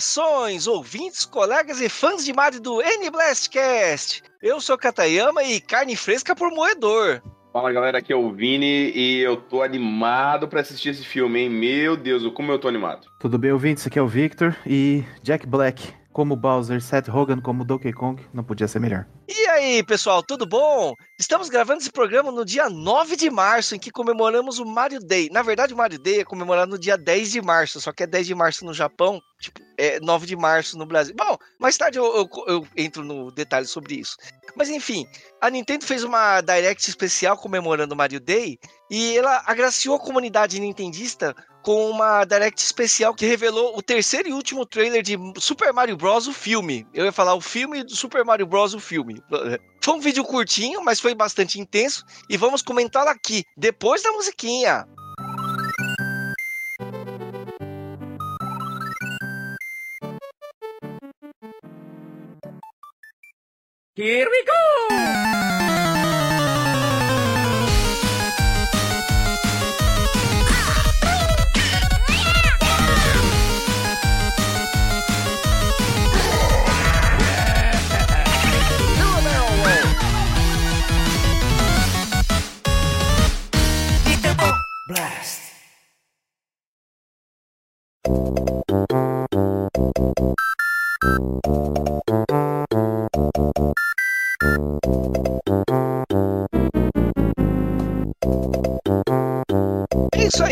Saudações, ouvintes, colegas e fãs de Mario do N-Blastcast! Eu sou Katayama e carne fresca por moedor. Fala galera, aqui é o Vini e eu tô animado para assistir esse filme, hein? Meu Deus, como eu tô animado. Tudo bem, ouvintes? Aqui é o Victor e Jack Black como Bowser, Seth Rogen como Donkey Kong, não podia ser melhor. E aí, pessoal, tudo bom? Estamos gravando esse programa no dia 9 de março, em que comemoramos o Mario Day. Na verdade, o Mario Day é comemorado no dia 10 de março, só que é 10 de março no Japão, tipo, é 9 de março no Brasil. Bom, mais tarde eu, eu, eu entro no detalhe sobre isso. Mas enfim, a Nintendo fez uma Direct especial comemorando o Mario Day e ela agraciou a comunidade nintendista com uma Direct especial que revelou o terceiro e último trailer de Super Mario Bros. o filme. Eu ia falar o filme do Super Mario Bros. o filme. Foi um vídeo curtinho, mas foi bastante intenso e vamos comentá-lo aqui, depois da musiquinha. Here we go!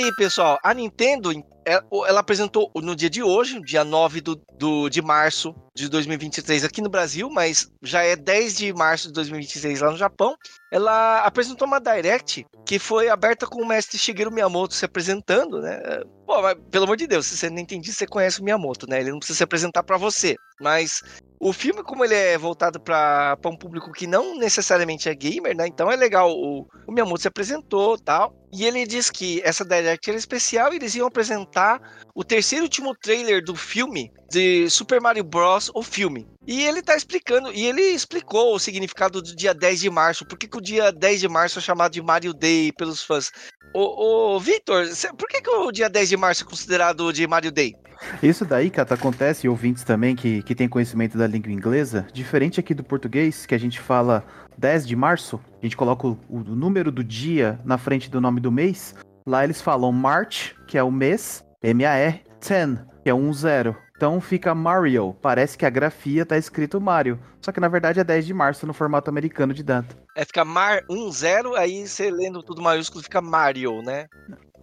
Aí, pessoal. A Nintendo, ela apresentou no dia de hoje, dia 9 do, do, de março de 2023 aqui no Brasil, mas já é 10 de março de 2023 lá no Japão. Ela apresentou uma Direct que foi aberta com o mestre Shigeru Miyamoto se apresentando, né? Pô, mas, pelo amor de Deus, se você não entende, você conhece o Miyamoto, né? Ele não precisa se apresentar para você. Mas o filme, como ele é voltado para um público que não necessariamente é gamer, né? Então é legal. O, o Miyamoto se apresentou tal. E ele diz que essa Direct era especial e eles iam apresentar o terceiro último trailer do filme de Super Mario Bros. o filme. E ele tá explicando, e ele explicou o significado do dia 10 de março, por que, que o dia 10 de março é chamado de Mario Day pelos fãs. Ô, ô Victor, por que, que o dia 10 de março é considerado de Mario Day? Isso daí, Cata, acontece, ouvintes também que, que tem conhecimento da língua inglesa, diferente aqui do português, que a gente fala 10 de março, a gente coloca o, o número do dia na frente do nome do mês, lá eles falam March, que é o mês, M-A-R, 10, que é um zero. Então fica Mario. Parece que a grafia tá escrito Mario. Só que na verdade é 10 de março no formato americano de data. É, fica Mar 10, aí você lendo tudo maiúsculo fica Mario, né?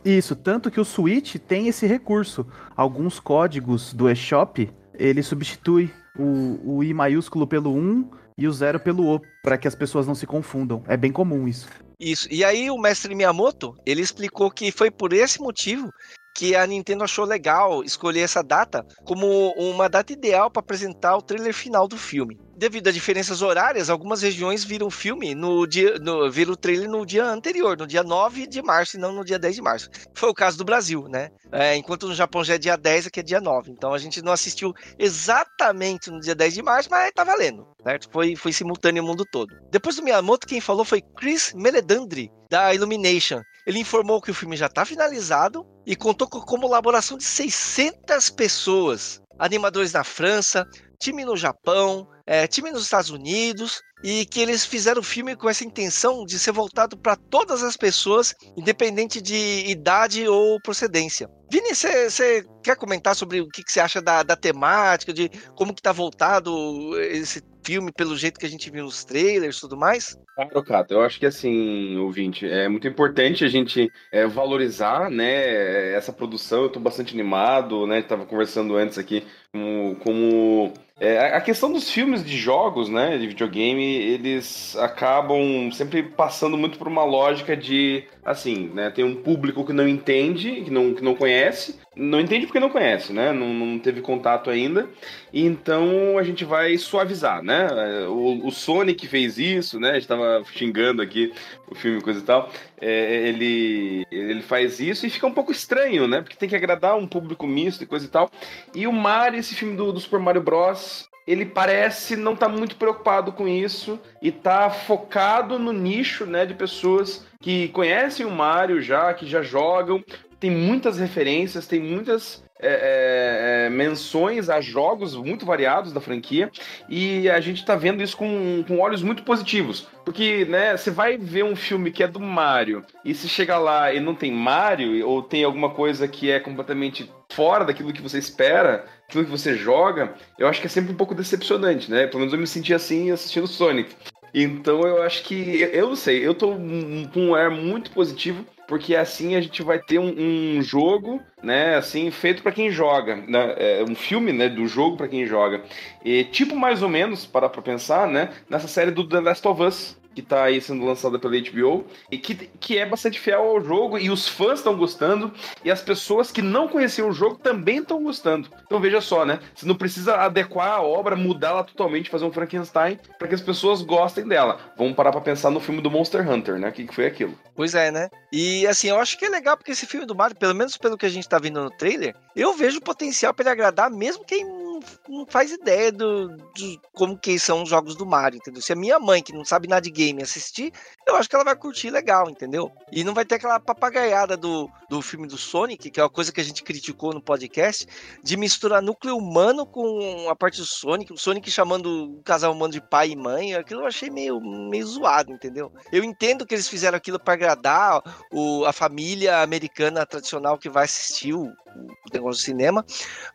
Isso, tanto que o Switch tem esse recurso. Alguns códigos do eShop, ele substitui o, o I maiúsculo pelo 1 e o 0 pelo O, para que as pessoas não se confundam. É bem comum isso. Isso. E aí o mestre Miyamoto, ele explicou que foi por esse motivo que a Nintendo achou legal escolher essa data como uma data ideal para apresentar o trailer final do filme. Devido a diferenças horárias, algumas regiões viram o filme no dia, no, viram o trailer no dia anterior, no dia 9 de março e não no dia 10 de março. Foi o caso do Brasil, né? É, enquanto no Japão já é dia 10, aqui é dia 9. Então a gente não assistiu exatamente no dia 10 de março, mas tá valendo, certo? Foi, foi simultâneo o mundo todo. Depois do Miyamoto, quem falou foi Chris Meledandri, da Illumination. Ele informou que o filme já está finalizado e contou com a colaboração de 600 pessoas. Animadores da França, time no Japão, é, time nos Estados Unidos, e que eles fizeram o filme com essa intenção de ser voltado para todas as pessoas, independente de idade ou procedência. Vini, você quer comentar sobre o que você acha da, da temática, de como que tá voltado esse filme pelo jeito que a gente viu nos trailers e tudo mais? Claro, Cato. Eu acho que assim, ouvinte, é muito importante a gente é, valorizar, né, essa produção. Eu estou bastante animado, né? Tava conversando antes aqui como, como é, a questão dos filmes de jogos, né, de videogame, eles acabam sempre passando muito por uma lógica de, assim, né, tem um público que não entende, que não, que não conhece, não entende porque não conhece, né, não, não teve contato ainda, então a gente vai suavizar, né, o, o Sonic fez isso, né, a gente tava xingando aqui o filme coisa e tal, é, ele, ele faz isso e fica um pouco estranho, né, porque tem que agradar um público misto e coisa e tal, e o Mario, esse filme do, do Super Mario Bros., ele parece não estar tá muito preocupado com isso e tá focado no nicho, né, de pessoas que conhecem o Mario já, que já jogam, tem muitas referências, tem muitas é, é, menções a jogos muito variados da franquia e a gente tá vendo isso com, com olhos muito positivos. Porque, né, você vai ver um filme que é do Mario e se chegar lá e não tem Mario ou tem alguma coisa que é completamente fora daquilo que você espera, aquilo que você joga, eu acho que é sempre um pouco decepcionante, né? Pelo menos eu me senti assim assistindo Sonic. Então eu acho que, eu não sei, eu tô com um ar muito positivo, porque assim a gente vai ter um, um jogo, né, assim, feito para quem joga, né, é um filme, né, do jogo para quem joga. E tipo mais ou menos, para pra pensar, né, nessa série do The Last of Us, que tá aí sendo lançada pela HBO e que, que é bastante fiel ao jogo e os fãs estão gostando e as pessoas que não conheciam o jogo também estão gostando. Então veja só, né? Você não precisa adequar a obra, mudá-la totalmente, fazer um Frankenstein para que as pessoas gostem dela. Vamos parar para pensar no filme do Monster Hunter, né? O que, que foi aquilo? Pois é, né? E assim, eu acho que é legal porque esse filme do Mario, pelo menos pelo que a gente tá vendo no trailer, eu vejo potencial para ele agradar mesmo quem não faz ideia do, do, como que são os jogos do Mario, entendeu? Se a minha mãe, que não sabe nada de game, assistir, eu acho que ela vai curtir legal, entendeu? E não vai ter aquela papagaiada do, do filme do Sonic, que é uma coisa que a gente criticou no podcast, de misturar núcleo humano com a parte do Sonic, o Sonic chamando o casal humano de pai e mãe, aquilo eu achei meio, meio zoado, entendeu? Eu entendo que eles fizeram aquilo para agradar o, a família americana tradicional que vai assistir o, o negócio do cinema.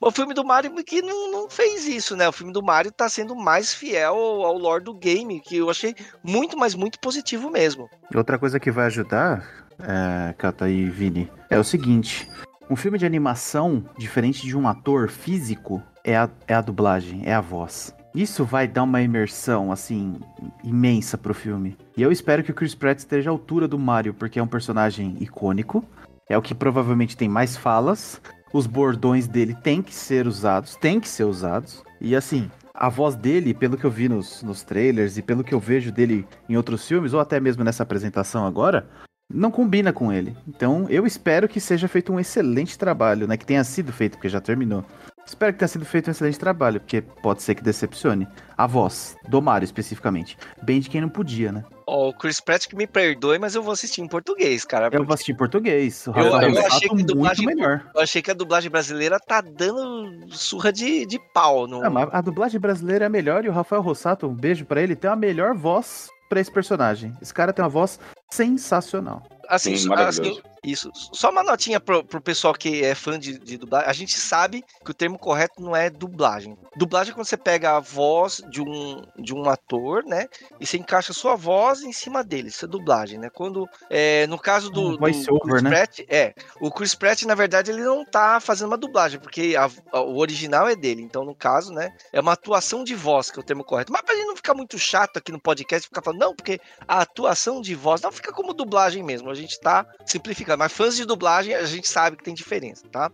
O filme do Mario que não, não fez isso, né? O filme do Mario tá sendo mais fiel ao lore do game, que eu achei muito, mas muito positivo mesmo. Outra coisa que vai ajudar, é, e Vini, é o seguinte. Um filme de animação, diferente de um ator físico, é a, é a dublagem, é a voz. Isso vai dar uma imersão, assim, imensa pro filme. E eu espero que o Chris Pratt esteja à altura do Mario, porque é um personagem icônico. É o que provavelmente tem mais falas. Os bordões dele têm que ser usados, têm que ser usados. E assim, a voz dele, pelo que eu vi nos, nos trailers e pelo que eu vejo dele em outros filmes, ou até mesmo nessa apresentação agora, não combina com ele. Então eu espero que seja feito um excelente trabalho, né? Que tenha sido feito, porque já terminou. Espero que tenha sido feito um excelente trabalho, porque pode ser que decepcione. A voz, do Mario especificamente. Bem de quem não podia, né? Ó, oh, o Chris Pratt que me perdoe, mas eu vou assistir em português, cara. Eu vou assistir em português. O eu, eu achei que a dublagem, melhor. Eu achei que a dublagem brasileira tá dando surra de, de pau. No... Não, a dublagem brasileira é melhor e o Rafael Rossato, um beijo para ele, tem a melhor voz para esse personagem. Esse cara tem uma voz sensacional. Assim, Sim, assim, isso. Só uma notinha pro, pro pessoal que é fã de, de, dublagem. A gente sabe que o termo correto não é dublagem. Dublagem é quando você pega a voz de um, de um ator, né? E você encaixa a sua voz em cima dele. Isso é dublagem, né? Quando. É, no caso do, um do Chris over, né? Pratt, é. O Chris Pratt, na verdade, ele não tá fazendo uma dublagem, porque a, a, o original é dele. Então, no caso, né? É uma atuação de voz, que é o termo correto. Mas pra gente não ficar muito chato aqui no podcast, ficar falando, não, porque a atuação de voz não fica como dublagem mesmo. A gente tá simplificando. Mas fãs de dublagem, a gente sabe que tem diferença, tá?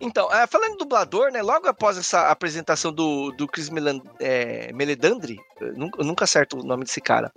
Então, é, falando em dublador, né? Logo após essa apresentação do, do Chris Melan, é, Meledandri, nunca, nunca acerto o nome desse cara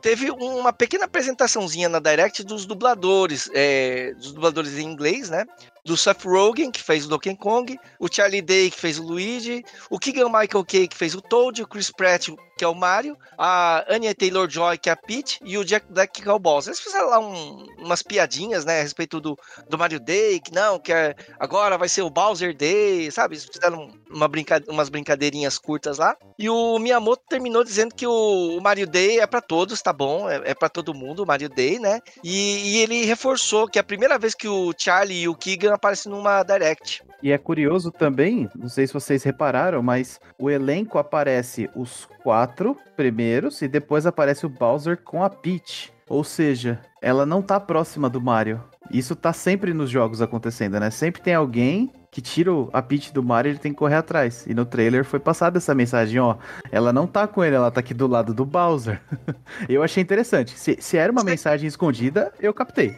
teve uma pequena apresentaçãozinha na Direct dos dubladores, é, dos dubladores em inglês, né? Do Seth Rogen, que fez o Donkey Kong, o Charlie Day, que fez o Luigi, o Keegan Michael Kay, que fez o Toad, o Chris Pratt, que é o Mario, a Anya Taylor-Joy, que é a Peach, e o Jack Black, que é o Bowser. Eles fizeram lá um, umas piadinhas, né, a respeito do, do Mario Day, que não, que é, agora vai ser o Bowser Day, sabe? Eles fizeram uma brinca, umas brincadeirinhas curtas lá. E o Miyamoto terminou dizendo que o, o Mario Day é para todos, tá bom? É, é para todo mundo, o Mario Day, né? E, e ele reforçou que a primeira vez que o Charlie e o Keegan aparecem numa Direct. E é curioso também, não sei se vocês repararam, mas o elenco aparece os quatro primeiros e depois aparece o Bowser com a Peach. Ou seja, ela não tá próxima do Mario. Isso tá sempre nos jogos acontecendo, né? Sempre tem alguém que tira a Peach do Mario e ele tem que correr atrás. E no trailer foi passada essa mensagem, ó. Ela não tá com ele, ela tá aqui do lado do Bowser. eu achei interessante. Se, se era uma mensagem escondida, eu captei.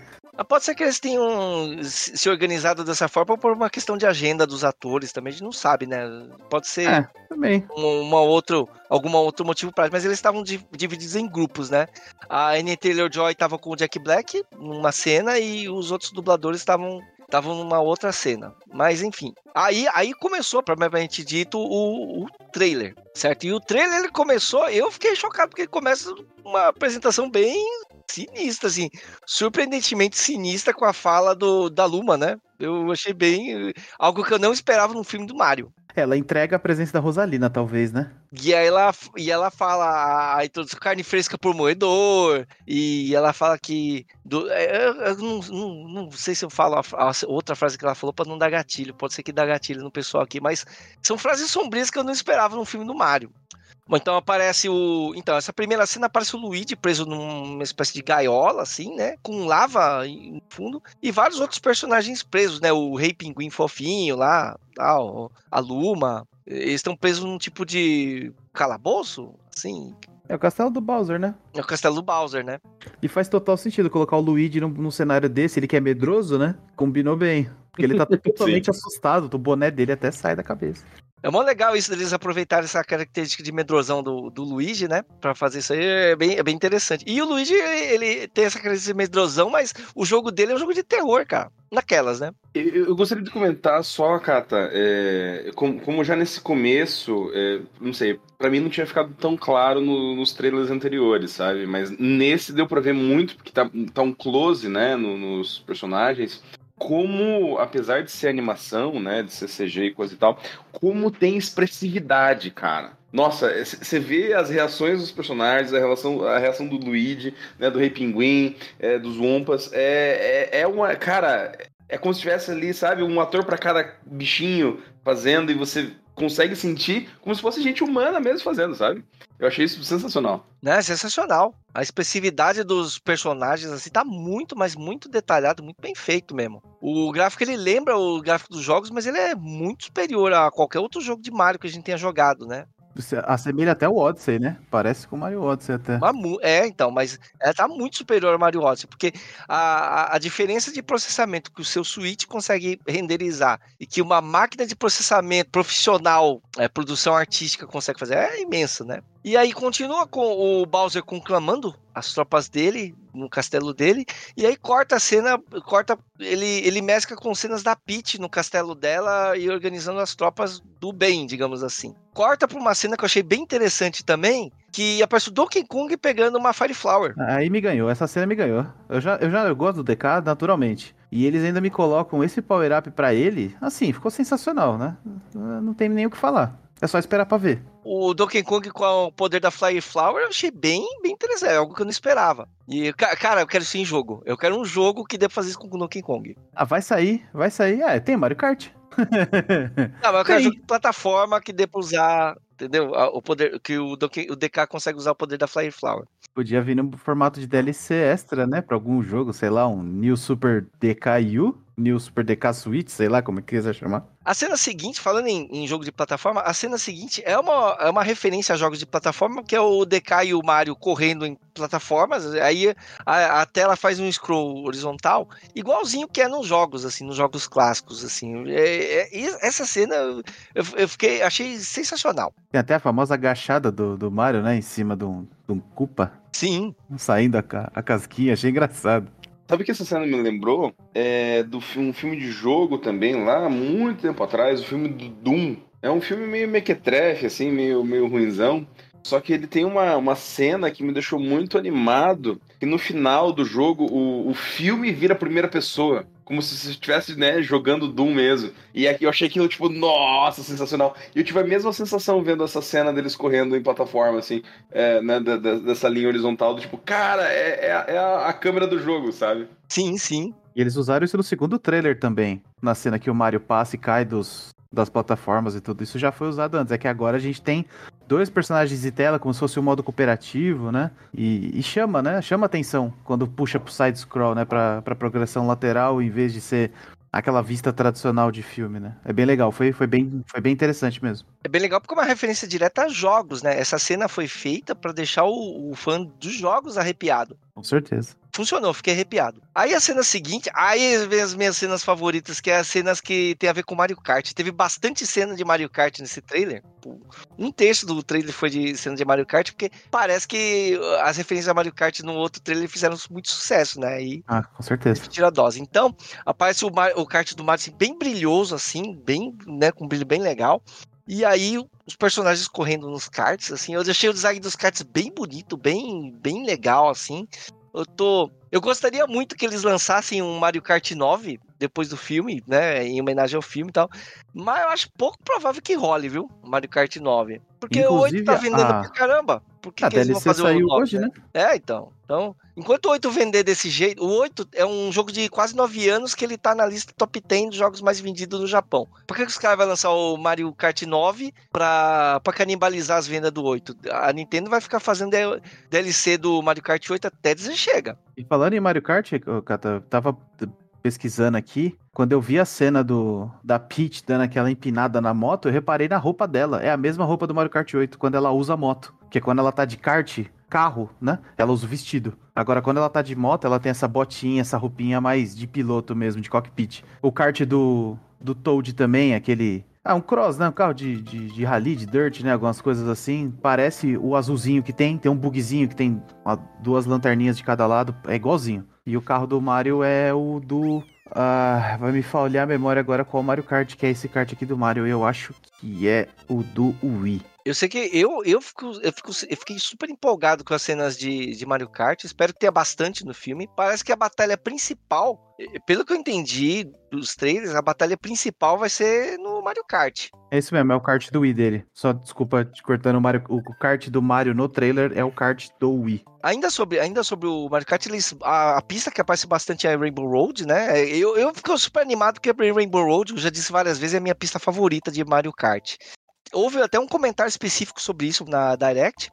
Pode ser que eles tenham se organizado dessa forma por uma questão de agenda dos atores também, a gente não sabe, né? Pode ser é, também. Um, uma outro, algum outro motivo para mas eles estavam divididos em grupos, né? A Annie Taylor-Joy estava com o Jack Black numa cena e os outros dubladores estavam estavam numa outra cena. Mas enfim. Aí, aí começou, provavelmente dito, o, o trailer, certo? E o trailer ele começou, eu fiquei chocado porque ele começa uma apresentação bem sinistra, assim, surpreendentemente sinistra com a fala do, da Luma, né? Eu achei bem. algo que eu não esperava no filme do Mario. Ela entrega a presença da Rosalina, talvez, né? E aí ela, e ela fala a introdução carne fresca por moedor, e ela fala que. Do, é, eu, eu não, não, não, sei se eu falo a, a, outra frase que ela falou para não dar gatilho, pode ser que dá gatilho no pessoal aqui, mas são frases sombrias que eu não esperava no filme do Mario. Bom, então aparece o. Então, essa primeira cena aparece o Luigi preso numa espécie de gaiola, assim, né? Com lava no fundo. E vários outros personagens presos, né? O Rei Pinguim fofinho lá, tal, a Luma. Eles estão presos num tipo de calabouço, assim. É o castelo do Bowser, né? É o castelo do Bowser, né? E faz total sentido colocar o Luigi num, num cenário desse, ele que é medroso, né? Combinou bem. Porque ele tá totalmente assustado, o boné dele até sai da cabeça. É mó legal isso deles aproveitarem essa característica de medrosão do, do Luigi, né? Pra fazer isso aí é bem, é bem interessante. E o Luigi, ele tem essa característica de medrosão, mas o jogo dele é um jogo de terror, cara. Naquelas, né? Eu, eu gostaria de comentar só, Kata, é, como, como, já nesse começo, é, não sei, para mim não tinha ficado tão claro no, nos trailers anteriores, sabe? Mas nesse deu pra ver muito, porque tá, tá um close, né, no, nos personagens como, apesar de ser animação, né, de ser CG e coisa e tal, como tem expressividade, cara. Nossa, você vê as reações dos personagens, a, relação, a reação do Luigi, né, do Rei Pinguim, é, dos Wumpas, é, é, é uma, cara, é como se tivesse ali, sabe, um ator para cada bichinho fazendo e você consegue sentir como se fosse gente humana mesmo fazendo, sabe? Eu achei isso sensacional. Né, sensacional. A expressividade dos personagens assim tá muito, mas muito detalhado, muito bem feito mesmo. O gráfico ele lembra o gráfico dos jogos, mas ele é muito superior a qualquer outro jogo de Mario que a gente tenha jogado, né? Assemelha até o Odyssey, né? Parece com o Mario Odyssey até. É, então, mas ela tá muito superior ao Mario Odyssey, porque a, a, a, diferença de processamento que o seu Switch consegue renderizar e que uma máquina de processamento profissional, é, produção artística consegue fazer é imensa, né? E aí continua com o Bowser conclamando as tropas dele no castelo dele e aí corta a cena, corta ele ele mescla com cenas da Peach no castelo dela e organizando as tropas do bem, digamos assim. Corta para uma cena que eu achei bem interessante também, que aparece o Donkey Kong pegando uma Fire Flower. Aí me ganhou, essa cena me ganhou. Eu já eu já eu gosto do DK naturalmente. E eles ainda me colocam esse power up para ele, assim, ficou sensacional, né? Não tem nem o que falar. É só esperar pra ver. O Donkey Kong com o poder da Fly Flower eu achei bem, bem interessante, é algo que eu não esperava. E, cara, eu quero isso em jogo. Eu quero um jogo que dê pra fazer isso com o Donkey Kong. Ah, vai sair, vai sair. É, tem Mario Kart. não, mas eu quero um jogo de plataforma que dê pra usar, entendeu? O poder, que o, Donkey, o DK consegue usar o poder da Fly Flower. Podia vir no formato de DLC extra, né? Pra algum jogo, sei lá, um New Super DKU. New Super DK Switch, sei lá como é que quiser chamar. A cena seguinte, falando em, em, jogo de plataforma, a cena seguinte é uma, é uma referência a jogos de plataforma, que é o DK e o Mario correndo em plataformas, aí a, a tela faz um scroll horizontal, igualzinho que é nos jogos, assim, nos jogos clássicos, assim. É, é, essa cena eu, eu, fiquei, achei sensacional. Tem até a famosa agachada do, do Mario, né, em cima de um, de um Koopa. Sim. Saindo a, a casquinha, achei engraçado. Sabe que essa cena me lembrou? É do um filme de jogo também, lá muito tempo atrás, o filme do Doom. É um filme meio mequetrefe, assim, meio, meio ruinzão. Só que ele tem uma, uma cena que me deixou muito animado, que no final do jogo o, o filme vira a primeira pessoa como se você estivesse, né, jogando Doom mesmo. E aqui eu achei aquilo, tipo, nossa, sensacional. E eu tive a mesma sensação vendo essa cena deles correndo em plataforma, assim, é, né, dessa linha horizontal, do tipo, cara, é, é, é a, a câmera do jogo, sabe? Sim, sim. E eles usaram isso no segundo trailer também, na cena que o Mario passa e cai dos, das plataformas e tudo isso já foi usado antes. É que agora a gente tem dois personagens de tela, como se fosse um modo cooperativo, né? E, e chama, né? Chama atenção quando puxa pro side scroll, né? Pra, pra progressão lateral, em vez de ser aquela vista tradicional de filme, né? É bem legal, foi, foi, bem, foi bem interessante mesmo. É bem legal porque é uma referência direta a jogos, né? Essa cena foi feita para deixar o, o, fã dos jogos arrepiado. Com certeza. Funcionou, fiquei arrepiado. Aí a cena seguinte, aí vem as minhas cenas favoritas, que é as cenas que tem a ver com Mario Kart. Teve bastante cena de Mario Kart nesse trailer. Um terço do trailer foi de cena de Mario Kart, porque parece que as referências a Mario Kart no outro trailer fizeram muito sucesso, né? E ah, com certeza. Tira a dose. Então, aparece o, Mario, o kart do Mario assim, bem brilhoso, assim, bem, né, com um brilho bem legal. E aí, os personagens correndo nos karts, assim, eu deixei o design dos karts bem bonito, bem, bem legal, assim. Eu tô. Eu gostaria muito que eles lançassem um Mario Kart 9 depois do filme, né? Em homenagem ao filme e tal. Mas eu acho pouco provável que role, viu? Mario Kart 9. Porque Inclusive, o 8 tá vendendo a- pra caramba. Por que, A que eles vão DLC fazer o saiu 9, hoje, né? É, então. Então, enquanto o 8 vender desse jeito, o 8 é um jogo de quase 9 anos que ele tá na lista top 10 dos jogos mais vendidos do Japão. Por que, que os caras vão lançar o Mario Kart 9 pra, pra canibalizar as vendas do 8? A Nintendo vai ficar fazendo DLC do Mario Kart 8 até dizer chega. E falando em Mario Kart, Cata, eu tava pesquisando aqui. Quando eu vi a cena do da Peach dando aquela empinada na moto, eu reparei na roupa dela. É a mesma roupa do Mario Kart 8 quando ela usa moto. Que é quando ela tá de kart, carro, né? Ela usa o vestido. Agora, quando ela tá de moto, ela tem essa botinha, essa roupinha mais de piloto mesmo, de cockpit. O kart do, do Toad também, aquele. Ah, um cross, né? Um carro de, de, de rally, de dirt, né? Algumas coisas assim. Parece o azulzinho que tem. Tem um bugzinho que tem ó, duas lanterninhas de cada lado. É igualzinho. E o carro do Mario é o do. Ah, vai me falhar a memória agora qual Mario Kart que é esse kart aqui do Mario. Eu acho que é o do Wii. Eu sei que eu, eu, fico, eu, fico, eu fiquei super empolgado com as cenas de, de Mario Kart. Espero que tenha bastante no filme. Parece que a batalha principal, eh, pelo que eu entendi dos trailers, a batalha principal vai ser no Mario Kart. É isso mesmo, é o kart do Wii dele. Só desculpa te cortando o Mario. O kart do Mario no trailer é o kart do Wii. Ainda sobre, ainda sobre o Mario Kart, eles, a, a pista que aparece bastante é Rainbow Road, né? Eu, eu fico super animado porque Rainbow Road, eu já disse várias vezes, é a minha pista favorita de Mario Kart. Houve até um comentário específico sobre isso na Direct.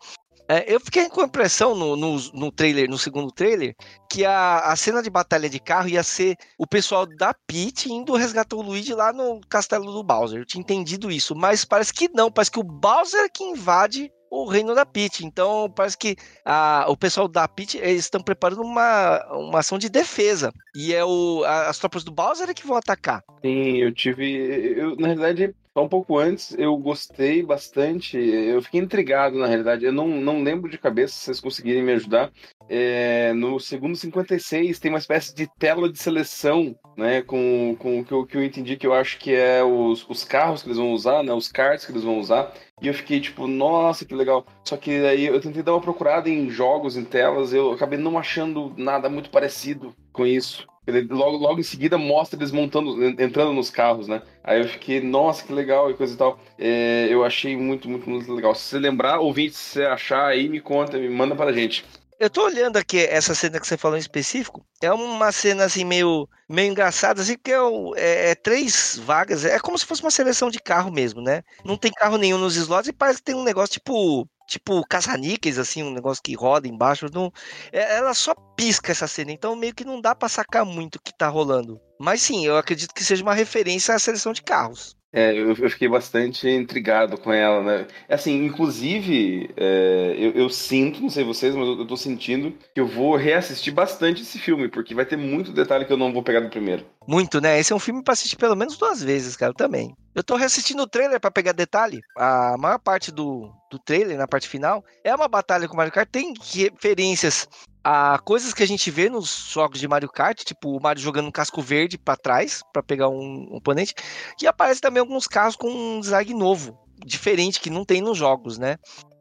É, eu fiquei com a impressão no, no, no trailer, no segundo trailer, que a, a cena de batalha de carro ia ser o pessoal da Peach indo resgatar o Luigi lá no castelo do Bowser. Eu tinha entendido isso, mas parece que não, parece que o Bowser é que invade o reino da Peach. Então parece que a, o pessoal da eles estão preparando uma, uma ação de defesa. E é o, a- as tropas do Bowser é que vão atacar. Sim, eu tive. Eu, na realidade, só um pouco antes, eu gostei bastante. Eu fiquei intrigado, na realidade. Eu não, não lembro de cabeça, se vocês conseguirem me ajudar. É, no segundo 56 tem uma espécie de tela de seleção, né? Com, com o que eu, que eu entendi que eu acho que é os, os carros que eles vão usar, né? Os karts que eles vão usar. E eu fiquei tipo, nossa, que legal. Só que aí eu tentei dar uma procurada em jogos, em telas, eu acabei não achando nada muito parecido com isso. Ele logo, logo em seguida mostra eles montando, entrando nos carros, né? Aí eu fiquei, nossa, que legal e coisa e tal. É, eu achei muito, muito, muito legal. Se você lembrar, ouvinte, se você achar aí, me conta, me manda pra gente. Eu tô olhando aqui essa cena que você falou em específico. É uma cena assim meio, meio engraçada, assim, porque é, é- é três vagas. É como se fosse uma seleção de carro mesmo, né? Não tem carro nenhum nos slots e parece que tem um negócio tipo. Tipo caça-níqueis, assim, um negócio que roda embaixo. Não, é- ela só pisca essa cena, então meio que não dá pra sacar muito o que tá rolando. Mas sim, eu acredito que seja uma referência à seleção de carros. É, eu, eu fiquei bastante intrigado com ela, né? Assim, inclusive, é, eu, eu sinto, não sei vocês, mas eu, eu tô sentindo que eu vou reassistir bastante esse filme, porque vai ter muito detalhe que eu não vou pegar do primeiro. Muito, né? Esse é um filme pra assistir pelo menos duas vezes, cara, também. Eu tô reassistindo o trailer pra pegar detalhe. A maior parte do, do trailer, na parte final, é uma batalha com o Mario Kart. Tem referências a coisas que a gente vê nos jogos de Mario Kart, tipo o Mario jogando um casco verde pra trás pra pegar um, um oponente. E aparece também alguns carros com um design novo, diferente, que não tem nos jogos, né?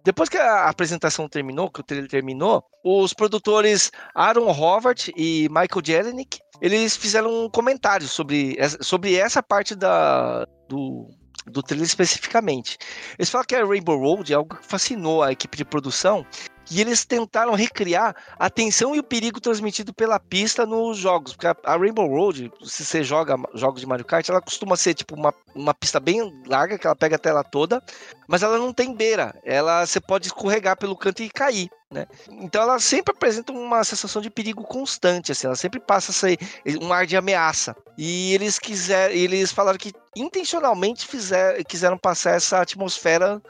Depois que a apresentação terminou, que o trailer terminou, os produtores Aaron Howard e Michael Jelenic, eles fizeram um comentário sobre, sobre essa parte da, do, do trailer especificamente. Eles falam que a Rainbow Road é algo que fascinou a equipe de produção e eles tentaram recriar a tensão e o perigo transmitido pela pista nos jogos. Porque a, a Rainbow Road, se você joga jogos de Mario Kart, ela costuma ser tipo uma, uma pista bem larga, que ela pega a tela toda, mas ela não tem beira. Ela você pode escorregar pelo canto e cair. Né? Então ela sempre apresenta uma sensação de perigo constante, assim, ela sempre passa essa, um ar de ameaça. E eles quiseram, eles falaram que intencionalmente fizer, quiseram passar essa atmosfera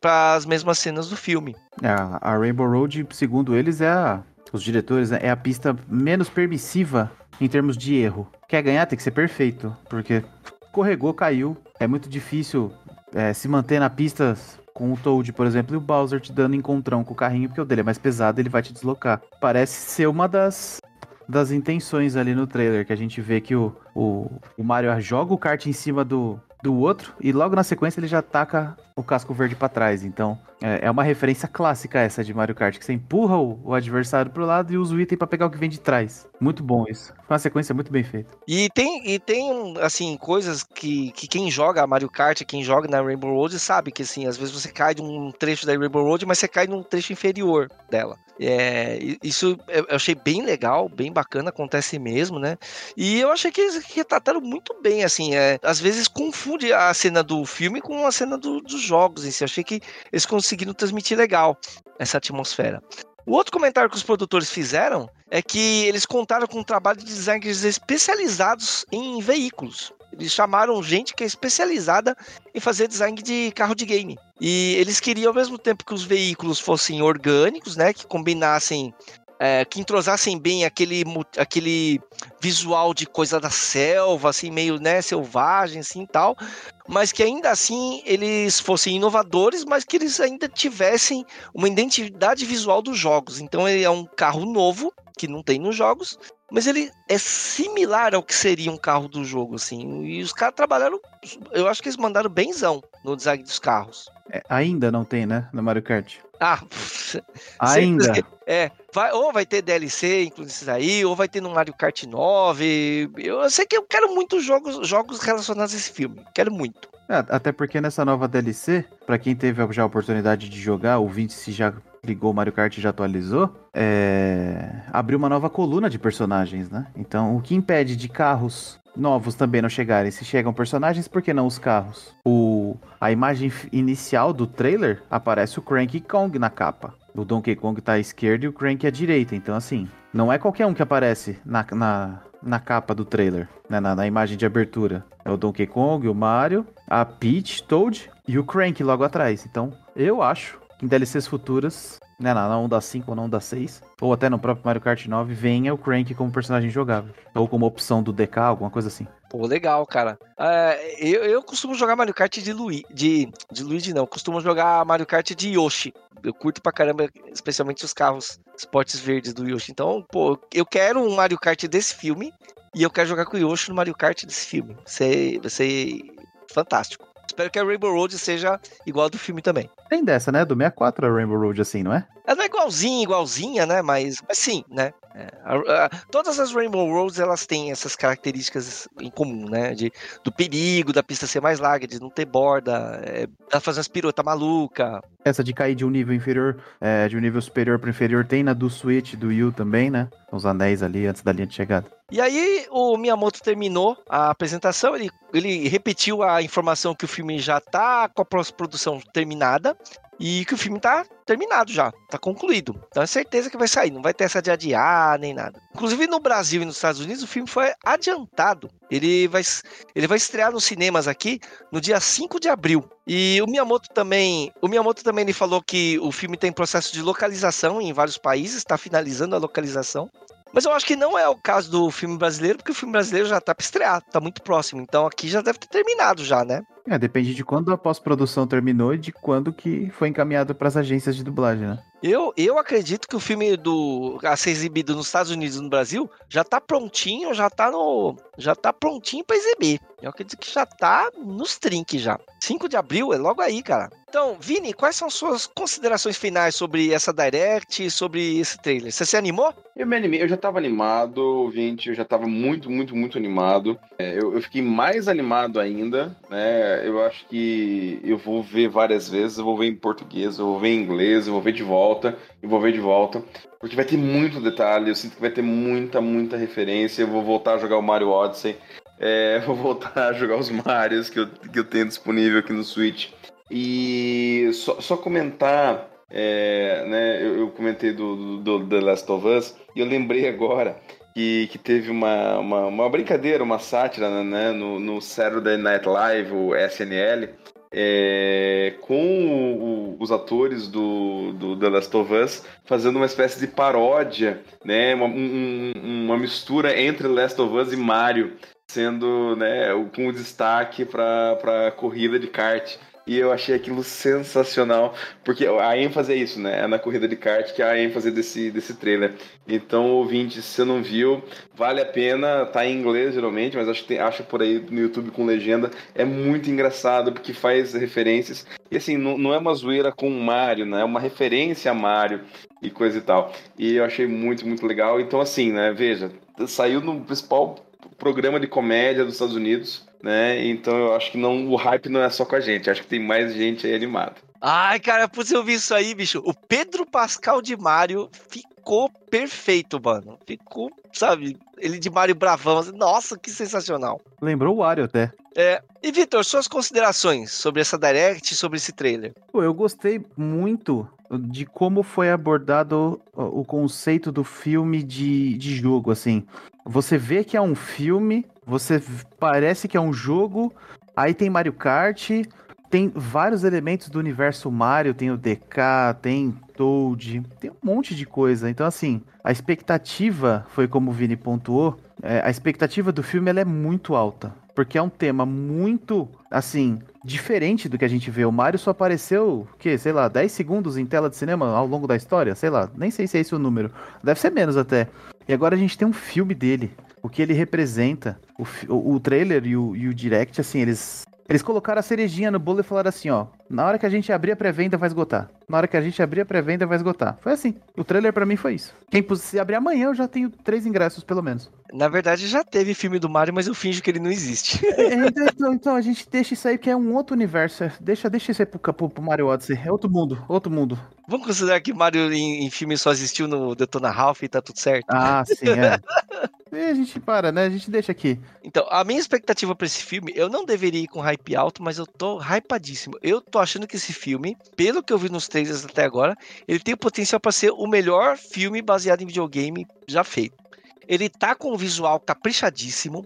para as mesmas cenas do filme. É, A, Rainbow Road, segundo eles, é a. Os diretores, né, é a pista menos permissiva em termos de erro. Quer ganhar, tem que ser perfeito. Porque escorregou, caiu. É muito difícil é, se manter na pista com o Toad, por exemplo, e o Bowser te dando encontrão com o carrinho, porque o dele é mais pesado, ele vai te deslocar. Parece ser uma das, das intenções ali no trailer, que a gente vê que o, o, o Mario joga o kart em cima do, do outro, e logo na sequência ele já taca o casco verde para trás. Então, é, é, uma referência clássica essa de Mario Kart, que você empurra o, o adversário pro lado e usa o item para pegar o que vem de trás. Muito bom isso. Foi uma sequência muito bem feita. E tem, e tem assim, coisas que, que quem joga Mario Kart, quem joga na Rainbow Road, sabe que, assim, às vezes você cai de um trecho da Rainbow Road, mas você cai num trecho inferior dela. É, isso eu achei bem legal, bem bacana, acontece mesmo, né? E eu achei que eles retrataram muito bem, assim, é, às vezes confunde a cena do filme com a cena do, dos jogos em si. Eu achei que eles conseguiram transmitir legal essa atmosfera. O outro comentário que os produtores fizeram é que eles contaram com um trabalho de designers especializados em veículos. Eles chamaram gente que é especializada em fazer design de carro de game. E eles queriam, ao mesmo tempo que os veículos fossem orgânicos, né, que combinassem é, que entrosassem bem aquele, aquele visual de coisa da selva, assim, meio, né, selvagem, assim, tal, mas que ainda assim eles fossem inovadores, mas que eles ainda tivessem uma identidade visual dos jogos. Então ele é um carro novo, que não tem nos jogos, mas ele é similar ao que seria um carro do jogo, assim. E os caras trabalharam, eu acho que eles mandaram benzão no design dos carros. É, ainda não tem, né, no Mario Kart? Ah, ainda. É, vai, ou vai ter DLC, inclusive aí, ou vai ter no Mario Kart 9. Eu sei que eu quero muitos jogos, jogos relacionados a esse filme. Quero muito. É, até porque nessa nova DLC, para quem teve já a oportunidade de jogar, o 20 se já ligou o Mario Kart e já atualizou, é... abriu uma nova coluna de personagens, né? Então, o que impede de carros novos também não chegarem? Se chegam personagens, por que não os carros? O... A imagem inicial do trailer aparece o Cranky Kong na capa. O Donkey Kong tá à esquerda e o Cranky à direita. Então, assim, não é qualquer um que aparece na, na, na capa do trailer, né? na, na imagem de abertura. É o Donkey Kong, o Mario, a Peach, Toad e o Crank logo atrás. Então, eu acho em DLCs futuras, né, na, na onda 5 ou na onda 6, ou até no próprio Mario Kart 9, venha o Crank como personagem jogável. Ou como opção do DK, alguma coisa assim. Pô, legal, cara. É, eu, eu costumo jogar Mario Kart de Luigi. De, de Luigi, não. Costumo jogar Mario Kart de Yoshi. Eu curto pra caramba, especialmente os carros esportes verdes do Yoshi. Então, pô, eu quero um Mario Kart desse filme. E eu quero jogar com o Yoshi no Mario Kart desse filme. Vai ser, vai ser fantástico. Espero que a Rainbow Road seja igual a do filme também. Tem dessa, né? Do 64 a Rainbow Road assim, não é? Ela é igualzinha, igualzinha, né? Mas, mas sim, né? É, a, a, todas as Rainbow Roads elas têm essas características em comum, né? De, do perigo da pista ser mais larga, de não ter borda, é, ela fazer umas piruetas maluca. Essa de cair de um nível inferior, é, de um nível superior para inferior, tem na do Switch, do Wii também, né? Os anéis ali antes da linha de chegada. E aí o Miyamoto terminou a apresentação, ele, ele repetiu a informação que o filme já tá com a produção terminada e que o filme tá terminado já, tá concluído. Então é certeza que vai sair, não vai ter essa de adiar nem nada. Inclusive no Brasil e nos Estados Unidos o filme foi adiantado. Ele vai, ele vai estrear nos cinemas aqui no dia 5 de abril. E o Miyamoto também, o Miyamoto também ele falou que o filme tem processo de localização em vários países, está finalizando a localização. Mas eu acho que não é o caso do filme brasileiro, porque o filme brasileiro já tá pra estrear, tá muito próximo. Então aqui já deve ter terminado já, né? É, depende de quando a pós-produção terminou e de quando que foi encaminhado para as agências de dublagem, né? Eu, eu acredito que o filme do a ser exibido nos Estados Unidos e no Brasil já tá prontinho, já tá no já tá prontinho para exibir. Eu acredito que já tá nos trinques já. 5 de abril é logo aí, cara. Então, Vini, quais são suas considerações finais sobre essa Direct sobre esse trailer? Você se animou? Eu me animei, eu já tava animado, gente, eu já tava muito, muito, muito animado. É, eu, eu, fiquei mais animado ainda, né? Eu acho que eu vou ver várias vezes, eu vou ver em português, eu vou ver em inglês, eu vou ver de volta, eu vou ver de volta. Porque vai ter muito detalhe, eu sinto que vai ter muita, muita referência. Eu vou voltar a jogar o Mario Odyssey. É, vou voltar a jogar os Marios que eu, que eu tenho disponível aqui no Switch. E só, só comentar, é, né, eu, eu comentei do, do, do, The Last of Us, e eu lembrei agora que, que teve uma, uma, uma brincadeira, uma sátira né, no, no Saturday Night Live, o SNL, é, com o, os atores do, do The Last of Us fazendo uma espécie de paródia, né, uma, um, uma mistura entre Last of Us e Mario, sendo né, com destaque para a corrida de kart. E eu achei aquilo sensacional, porque a ênfase é isso, né? É na corrida de kart que é a ênfase desse, desse trailer. Então, ouvinte, se você não viu, vale a pena, tá em inglês geralmente, mas acho que tem, acha por aí no YouTube com legenda. É muito engraçado porque faz referências. E assim, não, não é uma zoeira com o Mario, né? É uma referência a Mario e coisa e tal. E eu achei muito, muito legal. Então, assim, né? Veja, saiu no principal programa de comédia dos Estados Unidos, né? Então eu acho que não, o hype não é só com a gente, acho que tem mais gente aí animada. Ai, cara, putz, eu vi isso aí, bicho. O Pedro Pascal de Mario ficou perfeito, mano. Ficou, sabe, ele de Mario Bravão. Nossa, que sensacional. Lembrou o Wario até. É. E Vitor, suas considerações sobre essa Direct, sobre esse trailer? Pô, eu gostei muito de como foi abordado o conceito do filme de, de jogo, assim. Você vê que é um filme, você parece que é um jogo, aí tem Mario Kart, tem vários elementos do universo Mario, tem o DK, tem Toad, tem um monte de coisa. Então, assim, a expectativa, foi como o Vini pontuou, é, a expectativa do filme é muito alta. Porque é um tema muito, assim, diferente do que a gente vê. O Mario só apareceu, que, sei lá, 10 segundos em tela de cinema ao longo da história, sei lá, nem sei se é esse o número. Deve ser menos até. E agora a gente tem um filme dele, o que ele representa. O, o, o trailer e o, e o direct, assim, eles eles colocaram a cerejinha no bolo e falaram assim, ó, na hora que a gente abrir a pré-venda vai esgotar. Na hora que a gente abrir a pré-venda vai esgotar. Foi assim. O trailer para mim foi isso. Quem se abrir amanhã eu já tenho três ingressos pelo menos. Na verdade já teve filme do Mario, mas eu finjo que ele não existe. É, então, então, então, a gente deixa isso aí que é um outro universo. Deixa, deixa isso aí pro, pro, pro Mario Odyssey. É outro mundo, outro mundo. Vamos considerar que Mario em, em filme só existiu no Detona Ralph e tá tudo certo? Ah, sim, é. E a gente para, né? A gente deixa aqui. Então, a minha expectativa para esse filme, eu não deveria ir com hype alto, mas eu tô hypadíssimo. Eu tô achando que esse filme, pelo que eu vi nos trailers até agora, ele tem o potencial para ser o melhor filme baseado em videogame já feito. Ele tá com um visual caprichadíssimo.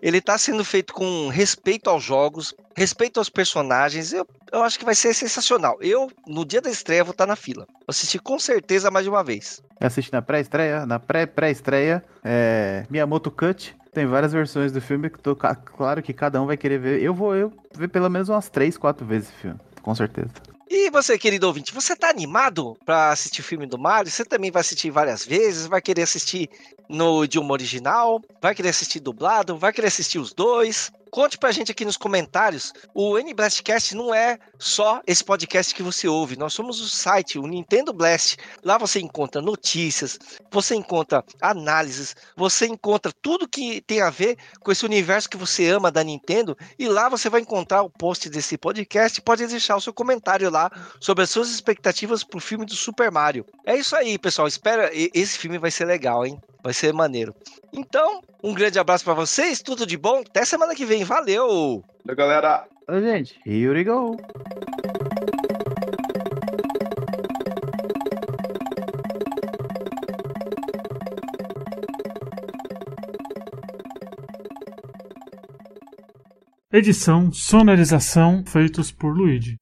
Ele tá sendo feito com respeito aos jogos, respeito aos personagens. Eu, eu acho que vai ser sensacional. Eu, no dia da estreia, vou estar tá na fila. Vou assistir com certeza mais de uma vez. Assiste na pré-estreia, na pré-pré-estreia, é, Miyamoto Cut. Tem várias versões do filme que tô, claro que cada um vai querer ver. Eu vou eu ver pelo menos umas três, quatro vezes esse filme, com certeza. E você, querido ouvinte, você tá animado para assistir o filme do Mario? Você também vai assistir várias vezes? Vai querer assistir no idioma original? Vai querer assistir dublado? Vai querer assistir os dois? Conte pra gente aqui nos comentários. O N-Blastcast não é só esse podcast que você ouve. Nós somos o site, o Nintendo Blast. Lá você encontra notícias, você encontra análises, você encontra tudo que tem a ver com esse universo que você ama da Nintendo. E lá você vai encontrar o post desse podcast. Pode deixar o seu comentário lá sobre as suas expectativas pro filme do Super Mario. É isso aí, pessoal. Espera, esse filme vai ser legal, hein? Vai ser maneiro. Então, um grande abraço para vocês, tudo de bom. Até semana que vem. Valeu! Valeu, galera! Oi, gente. Here we go! Edição, sonorização feitos por Luigi.